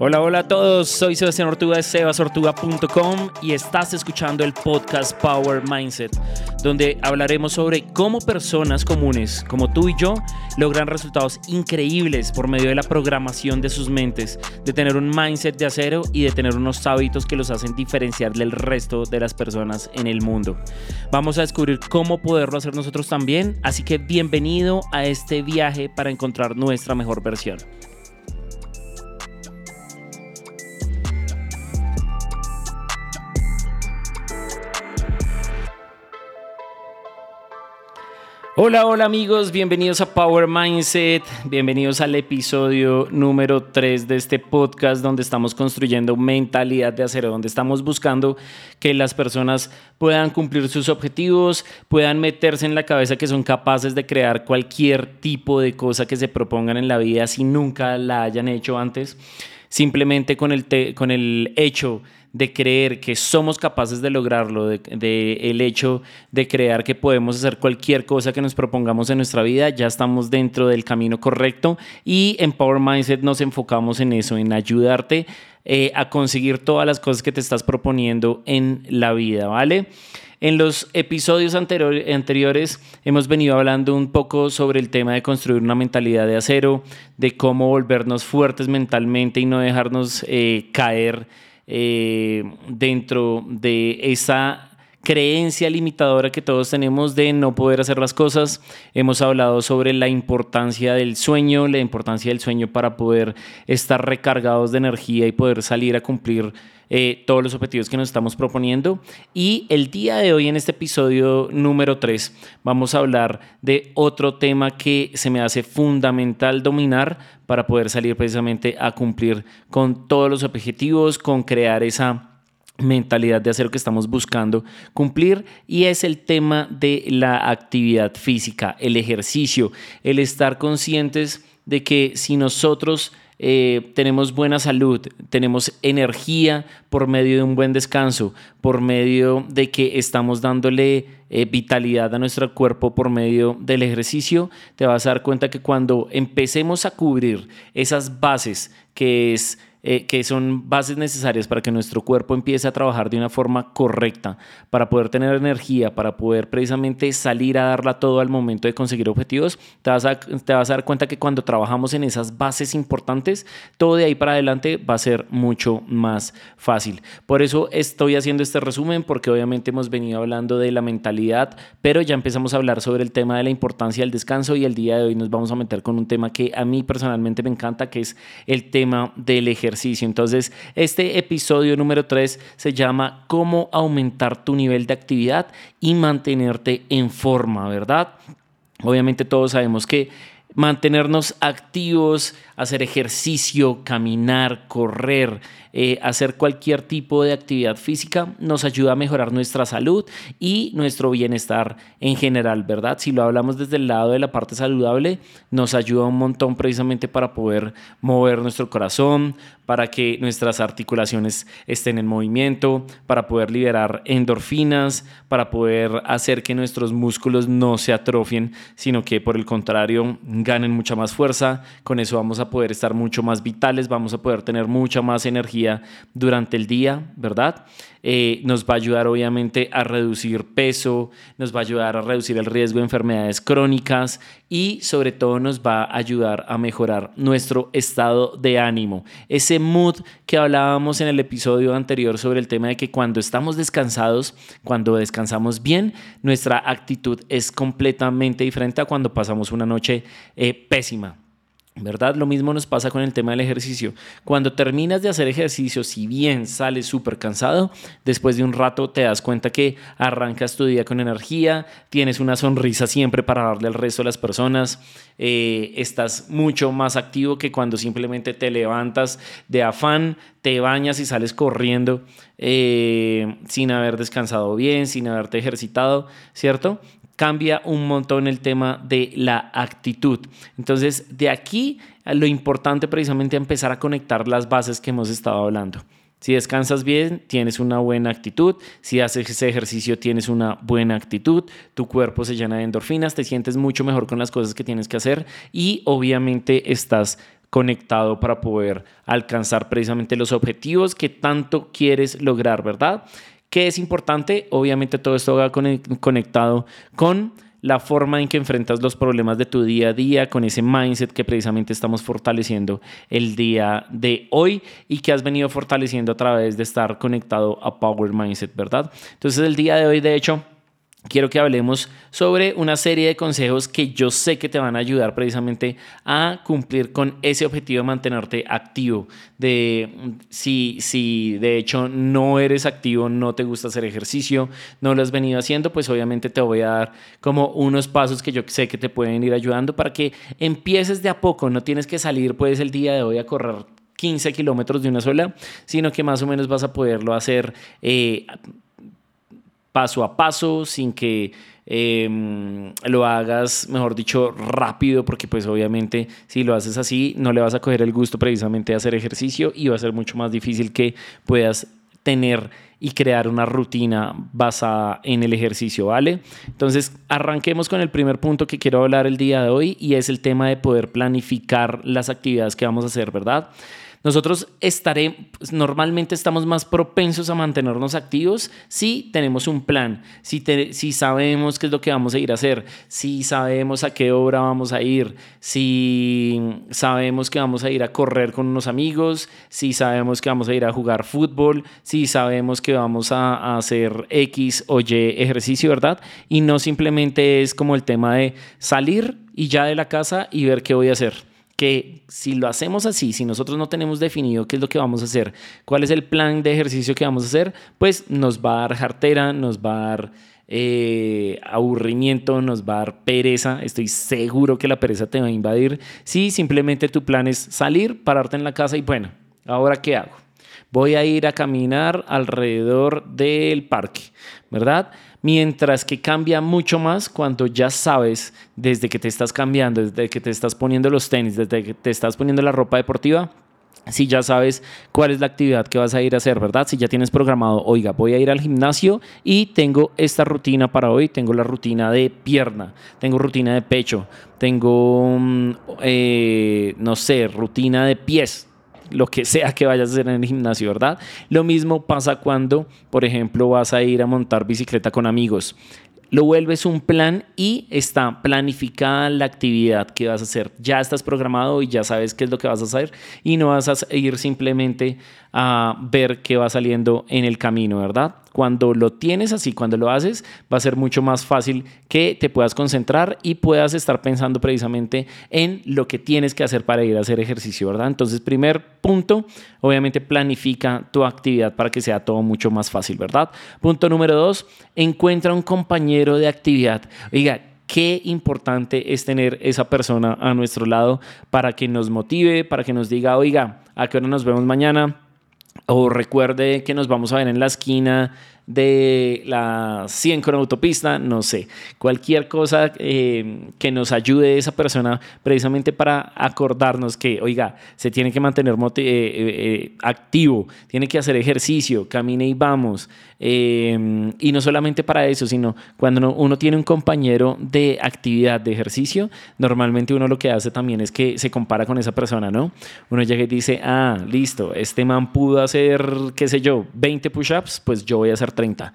Hola, hola a todos, soy Sebastián Ortuga de sebasortuga.com y estás escuchando el podcast Power Mindset, donde hablaremos sobre cómo personas comunes como tú y yo logran resultados increíbles por medio de la programación de sus mentes, de tener un mindset de acero y de tener unos hábitos que los hacen diferenciar del resto de las personas en el mundo. Vamos a descubrir cómo poderlo hacer nosotros también, así que bienvenido a este viaje para encontrar nuestra mejor versión. Hola, hola amigos, bienvenidos a Power Mindset, bienvenidos al episodio número 3 de este podcast donde estamos construyendo mentalidad de acero, donde estamos buscando que las personas puedan cumplir sus objetivos, puedan meterse en la cabeza que son capaces de crear cualquier tipo de cosa que se propongan en la vida si nunca la hayan hecho antes, simplemente con el, con el hecho de creer que somos capaces de lograrlo, de, el hecho de creer que podemos hacer cualquier cosa que nos propongamos en nuestra vida, ya estamos dentro del camino correcto y en Power Mindset nos enfocamos en eso, en ayudarte eh, a conseguir todas las cosas que te estás proponiendo en la vida, ¿vale? En los episodios anteriores hemos venido hablando un poco sobre el tema de construir una mentalidad de acero, de cómo volvernos fuertes mentalmente y no dejarnos eh, caer eh, dentro de esa creencia limitadora que todos tenemos de no poder hacer las cosas. Hemos hablado sobre la importancia del sueño, la importancia del sueño para poder estar recargados de energía y poder salir a cumplir eh, todos los objetivos que nos estamos proponiendo. Y el día de hoy, en este episodio número 3, vamos a hablar de otro tema que se me hace fundamental dominar para poder salir precisamente a cumplir con todos los objetivos, con crear esa mentalidad de hacer lo que estamos buscando cumplir y es el tema de la actividad física, el ejercicio, el estar conscientes de que si nosotros eh, tenemos buena salud, tenemos energía por medio de un buen descanso, por medio de que estamos dándole eh, vitalidad a nuestro cuerpo por medio del ejercicio, te vas a dar cuenta que cuando empecemos a cubrir esas bases que es eh, que son bases necesarias para que nuestro cuerpo empiece a trabajar de una forma correcta, para poder tener energía, para poder precisamente salir a darla todo al momento de conseguir objetivos, te vas, a, te vas a dar cuenta que cuando trabajamos en esas bases importantes, todo de ahí para adelante va a ser mucho más fácil. Por eso estoy haciendo este resumen, porque obviamente hemos venido hablando de la mentalidad, pero ya empezamos a hablar sobre el tema de la importancia del descanso y el día de hoy nos vamos a meter con un tema que a mí personalmente me encanta, que es el tema del ejercicio entonces, este episodio número 3 se llama Cómo aumentar tu nivel de actividad y mantenerte en forma, ¿verdad? Obviamente todos sabemos que mantenernos activos, hacer ejercicio, caminar, correr, eh, hacer cualquier tipo de actividad física nos ayuda a mejorar nuestra salud y nuestro bienestar en general, ¿verdad? Si lo hablamos desde el lado de la parte saludable, nos ayuda un montón precisamente para poder mover nuestro corazón, para que nuestras articulaciones estén en movimiento, para poder liberar endorfinas, para poder hacer que nuestros músculos no se atrofien, sino que por el contrario ganen mucha más fuerza. Con eso vamos a poder estar mucho más vitales, vamos a poder tener mucha más energía durante el día, ¿verdad? Eh, nos va a ayudar obviamente a reducir peso, nos va a ayudar a reducir el riesgo de enfermedades crónicas y sobre todo nos va a ayudar a mejorar nuestro estado de ánimo. Ese mood que hablábamos en el episodio anterior sobre el tema de que cuando estamos descansados, cuando descansamos bien, nuestra actitud es completamente diferente a cuando pasamos una noche eh, pésima. ¿Verdad? Lo mismo nos pasa con el tema del ejercicio. Cuando terminas de hacer ejercicio, si bien sales súper cansado, después de un rato te das cuenta que arrancas tu día con energía, tienes una sonrisa siempre para darle al resto de las personas, eh, estás mucho más activo que cuando simplemente te levantas de afán, te bañas y sales corriendo eh, sin haber descansado bien, sin haberte ejercitado, ¿cierto? Cambia un montón el tema de la actitud. Entonces, de aquí lo importante precisamente empezar a conectar las bases que hemos estado hablando. Si descansas bien, tienes una buena actitud. Si haces ese ejercicio, tienes una buena actitud. Tu cuerpo se llena de endorfinas, te sientes mucho mejor con las cosas que tienes que hacer y obviamente estás conectado para poder alcanzar precisamente los objetivos que tanto quieres lograr, ¿verdad? ¿Qué es importante? Obviamente todo esto va conectado con la forma en que enfrentas los problemas de tu día a día, con ese mindset que precisamente estamos fortaleciendo el día de hoy y que has venido fortaleciendo a través de estar conectado a Power Mindset, ¿verdad? Entonces el día de hoy, de hecho, quiero que hablemos sobre una serie de consejos que yo sé que te van a ayudar precisamente a cumplir con ese objetivo de mantenerte activo. De si, si de hecho no eres activo, no te gusta hacer ejercicio, no lo has venido haciendo, pues obviamente te voy a dar como unos pasos que yo sé que te pueden ir ayudando para que empieces de a poco. No tienes que salir pues el día de hoy a correr 15 kilómetros de una sola, sino que más o menos vas a poderlo hacer eh, paso a paso, sin que em, lo hagas, mejor dicho, rápido, porque pues obviamente si lo haces así, no le vas a coger el gusto precisamente de hacer ejercicio y va a ser mucho más difícil que puedas tener y crear una rutina basada en el ejercicio, ¿vale? Entonces, arranquemos con el primer punto que quiero hablar el día de hoy y es el tema de poder planificar las actividades que vamos a hacer, ¿verdad? Nosotros estaremos, pues, normalmente estamos más propensos a mantenernos activos si tenemos un plan, si, si sabemos qué es lo que vamos a ir a hacer, si sabemos a qué hora vamos a ir, si sabemos que vamos a ir a correr con unos amigos, si sabemos que vamos a ir a jugar fútbol, si sabemos que vamos a hacer X o Y ejercicio, ¿verdad? Y no simplemente es como el tema de salir y ya de la casa y ver qué voy a hacer que si lo hacemos así, si nosotros no tenemos definido qué es lo que vamos a hacer, cuál es el plan de ejercicio que vamos a hacer, pues nos va a dar jartera, nos va a dar eh, aburrimiento, nos va a dar pereza. Estoy seguro que la pereza te va a invadir. Si simplemente tu plan es salir, pararte en la casa y bueno, ahora qué hago? Voy a ir a caminar alrededor del parque, ¿verdad? Mientras que cambia mucho más cuando ya sabes desde que te estás cambiando, desde que te estás poniendo los tenis, desde que te estás poniendo la ropa deportiva, si ya sabes cuál es la actividad que vas a ir a hacer, ¿verdad? Si ya tienes programado, oiga, voy a ir al gimnasio y tengo esta rutina para hoy, tengo la rutina de pierna, tengo rutina de pecho, tengo, mm, eh, no sé, rutina de pies, lo que sea que vayas a hacer en el gimnasio, ¿verdad? Lo mismo pasa cuando, por ejemplo, vas a ir a montar bicicleta con amigos. Lo vuelves un plan y está planificada la actividad que vas a hacer. Ya estás programado y ya sabes qué es lo que vas a hacer y no vas a ir simplemente a ver qué va saliendo en el camino, ¿verdad? Cuando lo tienes así, cuando lo haces, va a ser mucho más fácil que te puedas concentrar y puedas estar pensando precisamente en lo que tienes que hacer para ir a hacer ejercicio, ¿verdad? Entonces, primer punto, obviamente planifica tu actividad para que sea todo mucho más fácil, ¿verdad? Punto número dos, encuentra un compañero de actividad. Oiga, qué importante es tener esa persona a nuestro lado para que nos motive, para que nos diga, oiga, ¿a qué hora nos vemos mañana? O recuerde que nos vamos a ver en la esquina de la 100 con autopista, no sé, cualquier cosa eh, que nos ayude esa persona precisamente para acordarnos que, oiga, se tiene que mantener eh, eh, activo, tiene que hacer ejercicio, camine y vamos. y no solamente para eso, sino cuando uno tiene un compañero de actividad, de ejercicio, normalmente uno lo que hace también es que se compara con esa persona, ¿no? Uno llega y dice, ah, listo, este man pudo hacer, qué sé yo, 20 push-ups, pues yo voy a hacer 30.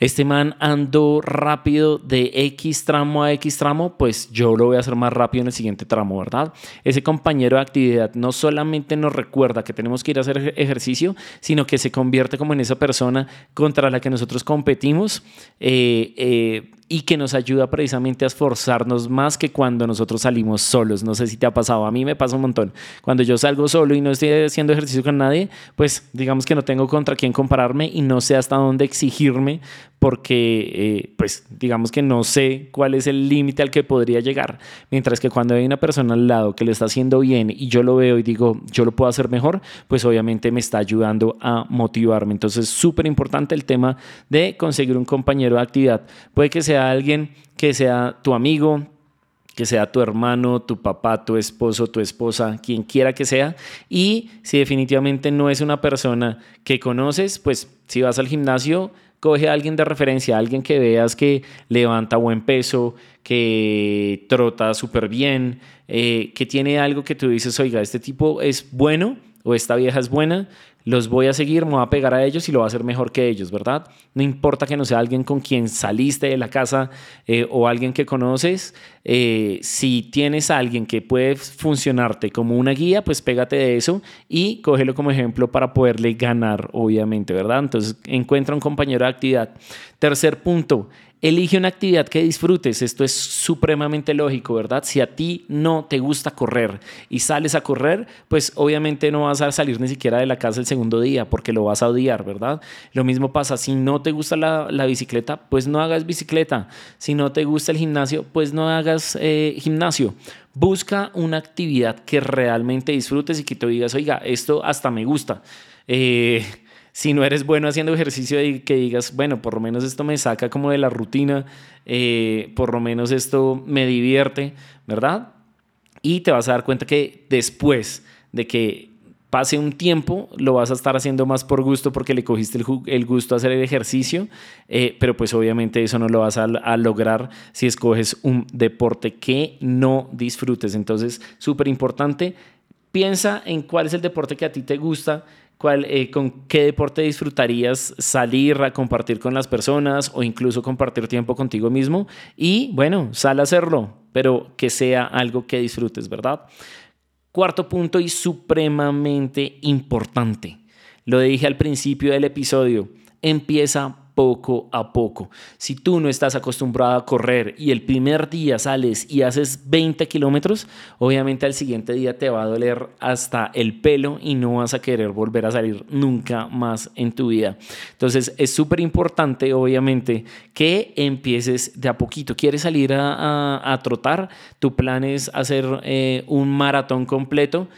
Este man andó rápido de X tramo a X tramo, pues yo lo voy a hacer más rápido en el siguiente tramo, ¿verdad? Ese compañero de actividad no solamente nos recuerda que tenemos que ir a hacer ejercicio, sino que se convierte como en esa persona contra la que nosotros competimos. Eh, eh, y que nos ayuda precisamente a esforzarnos más que cuando nosotros salimos solos. No sé si te ha pasado, a mí me pasa un montón. Cuando yo salgo solo y no estoy haciendo ejercicio con nadie, pues digamos que no tengo contra quién compararme y no sé hasta dónde exigirme porque eh, pues digamos que no sé cuál es el límite al que podría llegar. Mientras que cuando hay una persona al lado que lo está haciendo bien y yo lo veo y digo, yo lo puedo hacer mejor, pues obviamente me está ayudando a motivarme. Entonces, súper importante el tema de conseguir un compañero de actividad. Puede que sea alguien que sea tu amigo, que sea tu hermano, tu papá, tu esposo, tu esposa, quien quiera que sea. Y si definitivamente no es una persona que conoces, pues si vas al gimnasio, coge a alguien de referencia, alguien que veas que levanta buen peso, que trota súper bien, eh, que tiene algo que tú dices, oiga, este tipo es bueno o esta vieja es buena, los voy a seguir, me voy a pegar a ellos y lo voy a hacer mejor que ellos, ¿verdad? No importa que no sea alguien con quien saliste de la casa eh, o alguien que conoces, eh, si tienes alguien que puede funcionarte como una guía, pues pégate de eso y cógelo como ejemplo para poderle ganar, obviamente, ¿verdad? Entonces encuentra un compañero de actividad. Tercer punto, Elige una actividad que disfrutes. Esto es supremamente lógico, ¿verdad? Si a ti no te gusta correr y sales a correr, pues obviamente no vas a salir ni siquiera de la casa el segundo día porque lo vas a odiar, ¿verdad? Lo mismo pasa, si no te gusta la, bicicleta, pues no hagas bicicleta. Si no te gusta el gimnasio, pues no hagas eh, gimnasio. Busca una actividad que realmente disfrutes y que te digas, oiga, esto hasta me gusta. Eh, si no eres bueno haciendo ejercicio y que digas, bueno, por lo menos esto me saca como de la rutina, eh, por lo menos esto me divierte, ¿verdad? Y te vas a dar cuenta que después de que pase un tiempo, lo vas a estar haciendo más por gusto porque le cogiste el, gusto a hacer el ejercicio, eh, pero pues obviamente eso no lo vas a, a lograr si escoges un deporte que no disfrutes. Entonces, súper importante, piensa en cuál es el deporte que a ti te gusta, eh, ¿Con qué deporte disfrutarías salir a compartir con las personas o incluso compartir tiempo contigo mismo? Y bueno, sal a hacerlo, pero que sea algo que disfrutes, ¿verdad? Cuarto punto y supremamente importante. Lo dije al principio del episodio. Empieza poco a poco. Si tú no estás acostumbrado a correr y el primer día sales y haces 20 kilómetros, obviamente al siguiente día te va a doler hasta el pelo y no vas a querer volver a salir nunca más en tu vida. Entonces es súper importante, obviamente, que empieces de a poquito. ¿Quieres salir a, trotar? Tu plan es hacer eh, un maratón completo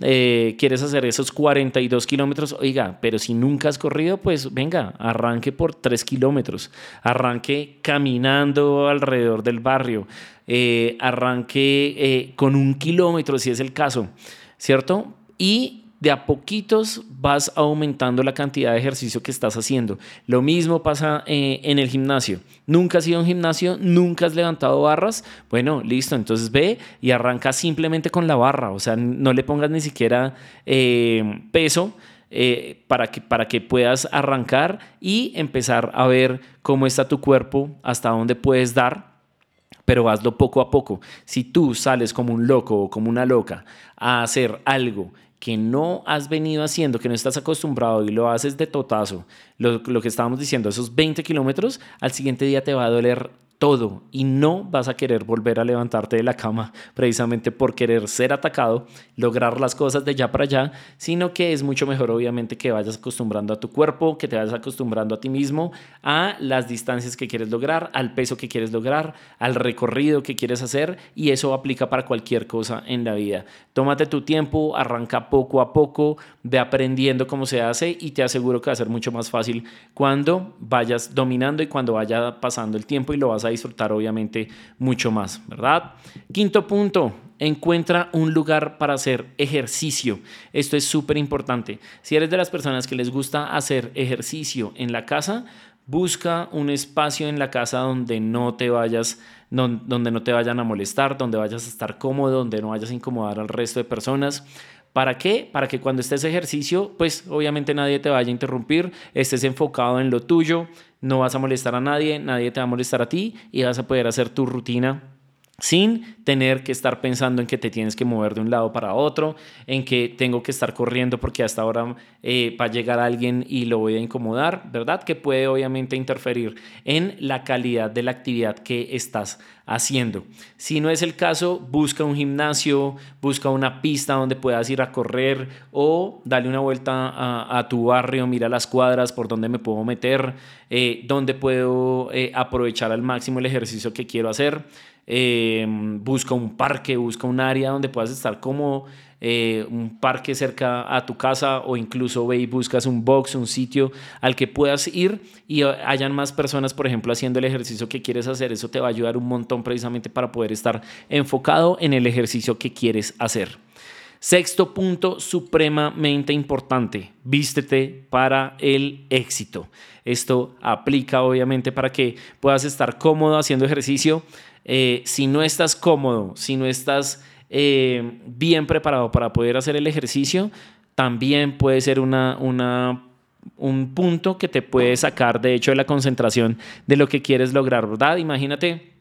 eh, quieres hacer esos 42 kilómetros, oiga, pero si nunca has corrido, pues venga, arranque por 3 kilómetros, arranque caminando alrededor del barrio, eh, arranque eh, con un kilómetro si es el caso, ¿cierto? Y de a poquitos vas aumentando la cantidad de ejercicio que estás haciendo. Lo mismo pasa eh, en el gimnasio. Nunca has ido a un gimnasio, nunca has levantado barras. Bueno, listo, entonces ve y arranca simplemente con la barra. O sea, no le pongas ni siquiera eh, peso. Eh, para, que, para que puedas arrancar y empezar a ver cómo está tu cuerpo, hasta dónde puedes dar, pero hazlo poco a poco. Si tú sales como un loco o como una loca a hacer algo que no has venido haciendo, que no estás acostumbrado y lo haces de totazo, lo, lo que estábamos diciendo, esos 20 kilómetros, al siguiente día te va a doler todo y no vas a querer volver a levantarte de la cama precisamente por querer ser atacado, lograr las cosas de ya para allá, sino que es mucho mejor obviamente que vayas acostumbrando a tu cuerpo, que te vayas acostumbrando a ti mismo, a las distancias que quieres lograr, al peso que quieres lograr, al recorrido que quieres hacer y eso aplica para cualquier cosa en la vida. Tómate tu tiempo, arranca poco a poco, ve aprendiendo cómo se hace y te aseguro que va a ser mucho más fácil cuando vayas dominando y cuando vaya pasando el tiempo y lo vas a disfrutar obviamente mucho más, ¿verdad? Quinto punto, encuentra un lugar para hacer ejercicio. Esto es súper importante. Si eres de las personas que les gusta hacer ejercicio en la casa, busca un espacio en la casa donde no te vayas donde no te vayan a molestar, donde vayas a estar cómodo, donde no vayas a incomodar al resto de personas. ¿Para qué? Para que cuando estés ejercicio, pues obviamente nadie te vaya a interrumpir, estés enfocado en lo tuyo, no vas a molestar a nadie, nadie te va a molestar a ti y vas a poder hacer tu rutina sin tener que estar pensando en que te tienes que mover de un lado para otro, en que tengo que estar corriendo porque hasta ahora eh, va a llegar alguien y lo voy a incomodar, ¿verdad? Que puede obviamente interferir en la calidad de la actividad que estás haciendo. Si no es el caso, busca un gimnasio, busca una pista donde puedas ir a correr o dale una vuelta a, tu barrio, mira las cuadras, por dónde me puedo meter, eh, dónde puedo eh, aprovechar al máximo el ejercicio que quiero hacer. Eh, busca un parque, busca un área donde puedas estar como eh, un parque cerca a tu casa o incluso ve y buscas un box, un sitio al que puedas ir y hayan más personas, por ejemplo, haciendo el ejercicio que quieres hacer. Eso te va a ayudar un montón precisamente para poder estar enfocado en el ejercicio que quieres hacer. Sexto punto supremamente importante, vístete para el éxito. Esto aplica obviamente para que puedas estar cómodo haciendo ejercicio. Eh, si no estás cómodo, si no estás eh, bien preparado para poder hacer el ejercicio, también puede ser una, un punto que te puede sacar, de hecho, de la concentración de lo que quieres lograr, ¿verdad? Imagínate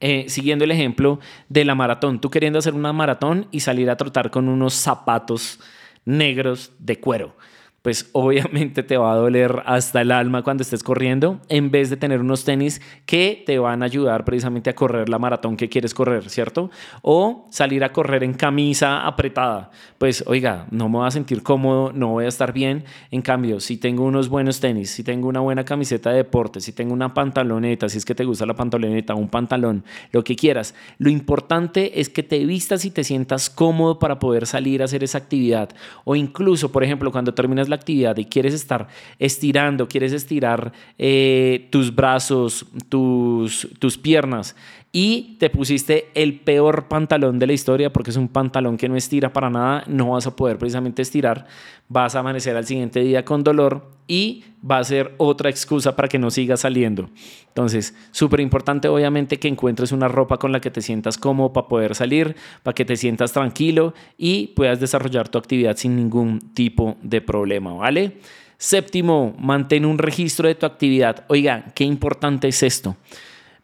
eh, siguiendo el ejemplo de la maratón, tú queriendo hacer una maratón y salir a trotar con unos zapatos negros de cuero pues obviamente te va a doler hasta el alma cuando estés corriendo, en vez de tener unos tenis que te van a ayudar precisamente a correr la maratón que quieres correr, ¿cierto? O salir a correr en camisa apretada, pues oiga, no me voy a sentir cómodo, no voy a estar bien. En cambio, si tengo unos buenos tenis, si tengo una buena camiseta de deporte, si tengo una pantaloneta, si es que te gusta la pantaloneta, un pantalón, lo que quieras, lo importante es que te vistas y te sientas cómodo para poder salir a hacer esa actividad. O incluso, por ejemplo, cuando terminas la actividad y quieres estar estirando, quieres estirar eh, tus brazos, tus, tus piernas y te pusiste el peor pantalón de la historia porque es un pantalón que no estira para nada, no vas a poder precisamente estirar, vas a amanecer al siguiente día con dolor y va a ser otra excusa para que no sigas saliendo. Entonces, súper importante obviamente que encuentres una ropa con la que te sientas cómodo para poder salir, para que te sientas tranquilo y puedas desarrollar tu actividad sin ningún tipo de problema, ¿vale? Séptimo, mantén un registro de tu actividad. Oiga, qué importante es esto.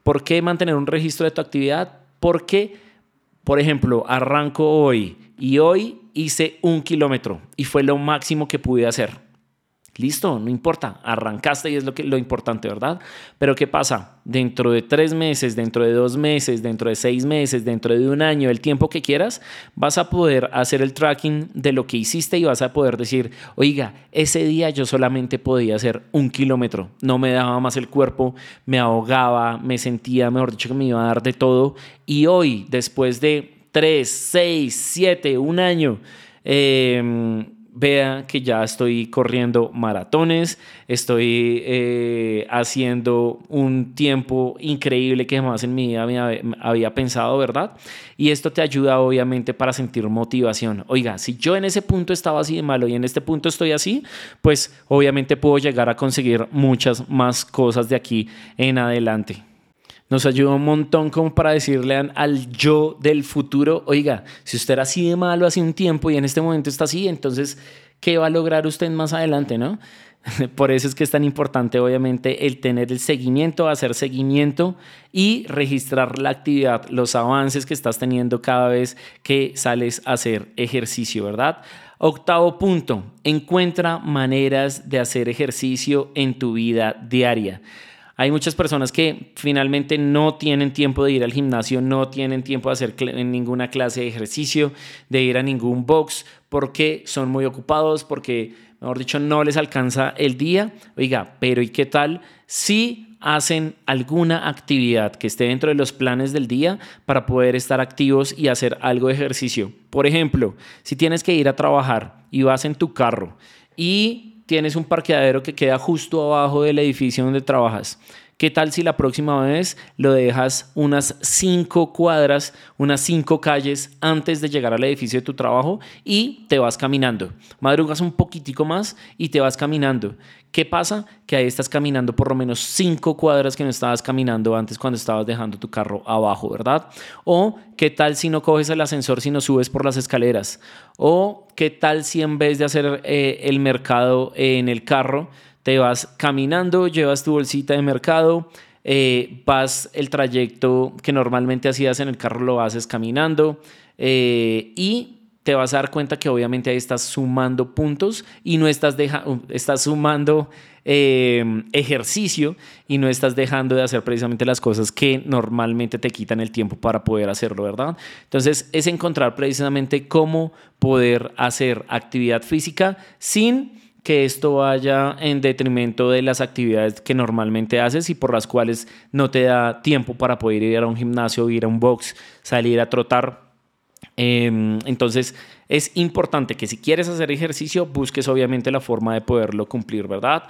¿Por qué mantener un registro de tu actividad? Porque, por ejemplo, arranco hoy y hoy hice un kilómetro y fue lo máximo que pude hacer. Listo, no importa, arrancaste y es lo, que, lo importante, ¿verdad? Pero ¿qué pasa? Dentro de tres meses, dentro de dos meses, dentro de seis meses, dentro de un año, el tiempo que quieras, vas a poder hacer el tracking de lo que hiciste y vas a poder decir, oiga, ese día yo solamente podía hacer un kilómetro, no me daba más el cuerpo, me ahogaba, me sentía, mejor dicho, que me iba a dar de todo. Y hoy, después de tres, seis, siete, un año, eh, vea que ya estoy corriendo maratones, estoy eh, haciendo un tiempo increíble que jamás en mi vida había, había pensado, ¿verdad? Y esto te ayuda obviamente para sentir motivación. Oiga, si yo en ese punto estaba así de malo y en este punto estoy así, pues obviamente puedo llegar a conseguir muchas más cosas de aquí en adelante nos ayuda un montón como para decirle al yo del futuro, oiga, si usted era así de malo hace un tiempo y en este momento está así, entonces, ¿qué va a lograr usted más adelante, no? Por eso es que es tan importante, obviamente, el tener el seguimiento, hacer seguimiento y registrar la actividad, los avances que estás teniendo cada vez que sales a hacer ejercicio, ¿verdad? Octavo punto, encuentra maneras de hacer ejercicio en tu vida diaria. Hay muchas personas que finalmente no tienen tiempo de ir al gimnasio, no tienen tiempo de hacer ninguna clase de ejercicio, de ir a ningún box, porque son muy ocupados, porque, mejor dicho, no les alcanza el día. Oiga, pero ¿y qué tal si hacen alguna actividad que esté dentro de los planes del día para poder estar activos y hacer algo de ejercicio? Por ejemplo, si tienes que ir a trabajar y vas en tu carro y tienes un parqueadero que queda justo abajo del edificio donde trabajas. ¿Qué tal si la próxima vez lo dejas unas cinco cuadras, unas cinco calles antes de llegar al edificio de tu trabajo y te vas caminando? Madrugas un poquitico más y te vas caminando. ¿Qué pasa? Que ahí estás caminando por lo menos cinco cuadras que no estabas caminando antes cuando estabas dejando tu carro abajo, ¿verdad? O qué tal si no coges el ascensor, si no subes por las escaleras? O qué tal si en vez de hacer eh, el mercado en el carro, te vas caminando, llevas tu bolsita de mercado, eh, vas el trayecto que normalmente hacías en el carro, lo haces caminando eh, y te vas a dar cuenta que obviamente ahí estás sumando puntos y no estás, dejando, estás sumando eh, ejercicio y no estás dejando de hacer precisamente las cosas que normalmente te quitan el tiempo para poder hacerlo, ¿verdad? Entonces es encontrar precisamente cómo poder hacer actividad física sin que esto vaya en detrimento de las actividades que normalmente haces y por las cuales no te da tiempo para poder ir a un gimnasio, ir a un box, salir a trotar Em, entonces, es importante que si quieres hacer ejercicio, busques obviamente la forma de poderlo cumplir, ¿verdad?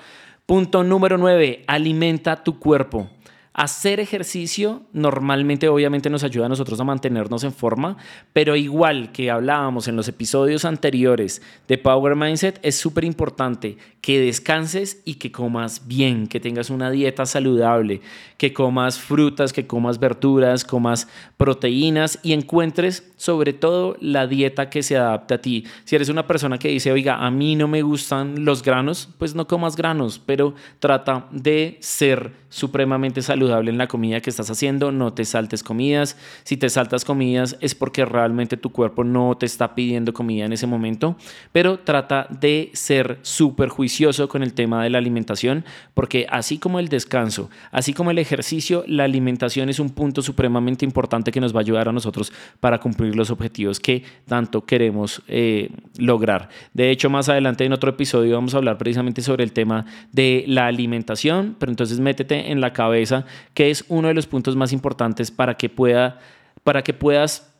Punto número 9, alimenta tu cuerpo. Hacer ejercicio normalmente obviamente nos ayuda a nosotros a mantenernos en forma, pero igual que hablábamos en los episodios anteriores de Power Mindset, es súper importante que descanses y que comas bien, que tengas una dieta saludable, que comas frutas, que comas verduras, comas proteínas y encuentres sobre todo la dieta que se adapte a ti. Si eres una persona que dice, oiga, a mí no me gustan los granos, pues no comas granos, pero trata de ser supremamente saludable en la comida que estás haciendo, no te saltes comidas. Si te saltas comidas es porque realmente tu cuerpo no te está pidiendo comida en ese momento, pero trata de ser súper juicioso con el tema de la alimentación, porque así como el descanso, así como el ejercicio, la alimentación es un punto supremamente importante que nos va a ayudar a nosotros para cumplir los objetivos que tanto queremos eh, lograr. De hecho, más adelante en otro episodio vamos a hablar precisamente sobre el tema de la alimentación, pero entonces métete en la cabeza que es uno de los puntos más importantes para que, pueda, para que puedas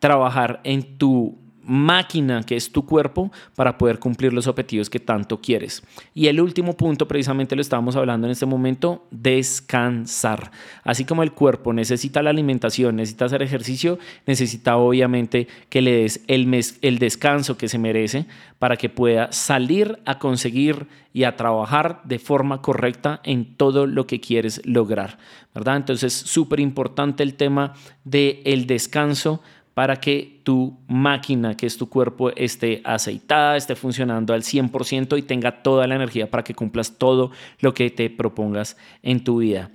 trabajar en tu máquina que es tu cuerpo para poder cumplir los objetivos que tanto quieres. Y el último punto, precisamente lo estábamos hablando en este momento, descansar. Así como el cuerpo necesita la alimentación, necesita hacer ejercicio, necesita obviamente que le des el, mes, el descanso que se merece para que pueda salir a conseguir y a trabajar de forma correcta en todo lo que quieres lograr, ¿verdad? Entonces, súper importante el tema del el descanso para que tu máquina, que es tu cuerpo, esté aceitada, esté funcionando al 100% y tenga toda la energía para que cumplas todo lo que te propongas en tu vida.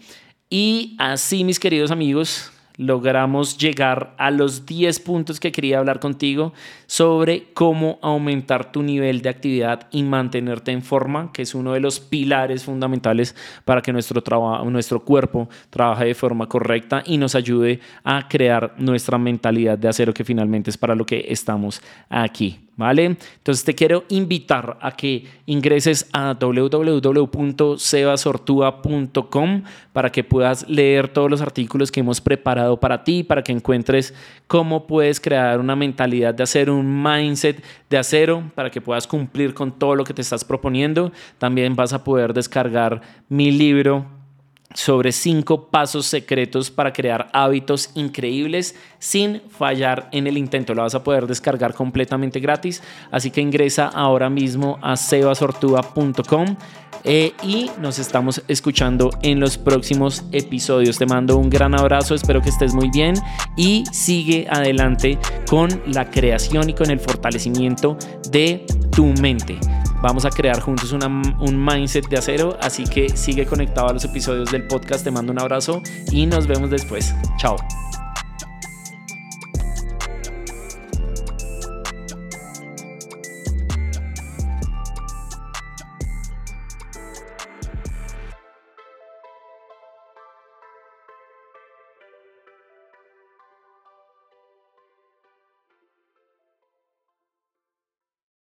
Y así, mis queridos amigos, logramos llegar a los 10 puntos que quería hablar contigo sobre cómo aumentar tu nivel de actividad y mantenerte en forma, que es uno de los pilares fundamentales para que nuestro, nuestro cuerpo trabaje de forma correcta y nos ayude a crear nuestra mentalidad de acero, que finalmente es para lo que estamos aquí. ¿Vale? Entonces te quiero invitar a que ingreses a www.sebasortua.com para que puedas leer todos los artículos que hemos preparado para ti, para que encuentres cómo puedes crear una mentalidad de hacer un mindset de acero, para que puedas cumplir con todo lo que te estás proponiendo. También vas a poder descargar mi libro sobre cinco pasos secretos para crear hábitos increíbles sin fallar en el intento. Lo vas a poder descargar completamente gratis, así que ingresa ahora mismo a sebasortuba.com eh, y nos estamos escuchando en los próximos episodios. Te mando un gran abrazo, espero que estés muy bien y sigue adelante con la creación y con el fortalecimiento de tu mente. Vamos a crear juntos un mindset de acero, así que sigue conectado a los episodios del podcast. Te mando un abrazo y nos vemos después. Chao.